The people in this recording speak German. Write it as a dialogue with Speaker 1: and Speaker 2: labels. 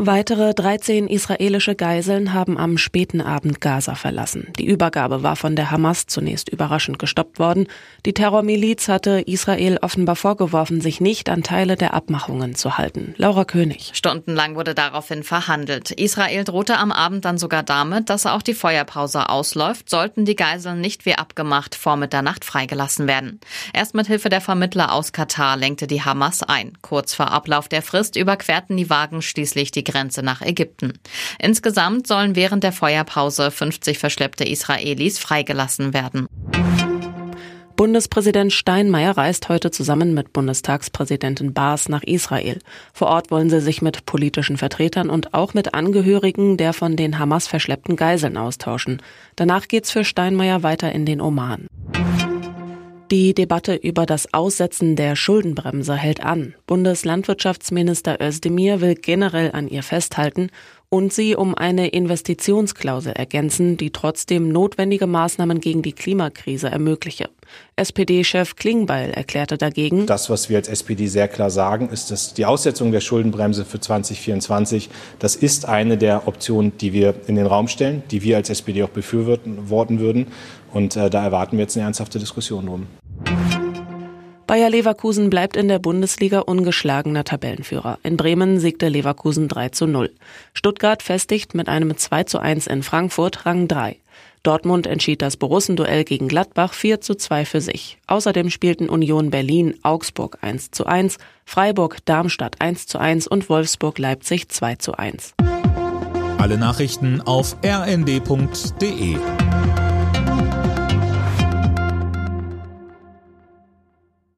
Speaker 1: Weitere 13 israelische Geiseln haben am späten Abend Gaza verlassen. Die Übergabe war von der Hamas zunächst überraschend gestoppt worden. Die Terrormiliz hatte Israel offenbar vorgeworfen, sich nicht an Teile der Abmachungen zu halten. Laura König.
Speaker 2: Stundenlang wurde daraufhin verhandelt. Israel drohte am Abend dann sogar damit, dass auch die Feuerpause ausläuft, sollten die Geiseln nicht wie abgemacht vor Mitternacht freigelassen werden. Erst mit Hilfe der Vermittler aus Katar lenkte die Hamas ein. Kurz vor Ablauf der Frist überquerten die Wagen schließlich die Grenze nach Ägypten. Insgesamt sollen während der Feuerpause 50 verschleppte Israelis freigelassen werden.
Speaker 1: Bundespräsident Steinmeier reist heute zusammen mit Bundestagspräsidentin Baas nach Israel. Vor Ort wollen sie sich mit politischen Vertretern und auch mit Angehörigen der von den Hamas verschleppten Geiseln austauschen. Danach geht's für Steinmeier weiter in den Oman. Die Debatte über das Aussetzen der Schuldenbremse hält an. Bundeslandwirtschaftsminister Özdemir will generell an ihr festhalten und sie um eine Investitionsklausel ergänzen, die trotzdem notwendige Maßnahmen gegen die Klimakrise ermögliche. SPD-Chef Klingbeil erklärte dagegen,
Speaker 3: Das, was wir als SPD sehr klar sagen, ist, dass die Aussetzung der Schuldenbremse für 2024, das ist eine der Optionen, die wir in den Raum stellen, die wir als SPD auch befürworten würden. Und äh, da erwarten wir jetzt eine ernsthafte Diskussion drum.
Speaker 1: Bayer Leverkusen bleibt in der Bundesliga ungeschlagener Tabellenführer. In Bremen siegte Leverkusen 3 zu 0. Stuttgart festigt mit einem 2 zu 1 in Frankfurt Rang 3. Dortmund entschied das Borussenduell gegen Gladbach 4 zu 2 für sich. Außerdem spielten Union Berlin Augsburg 1 zu 1, Freiburg Darmstadt 1 zu 1 und Wolfsburg Leipzig 2 zu 1.
Speaker 4: Alle Nachrichten auf rnd.de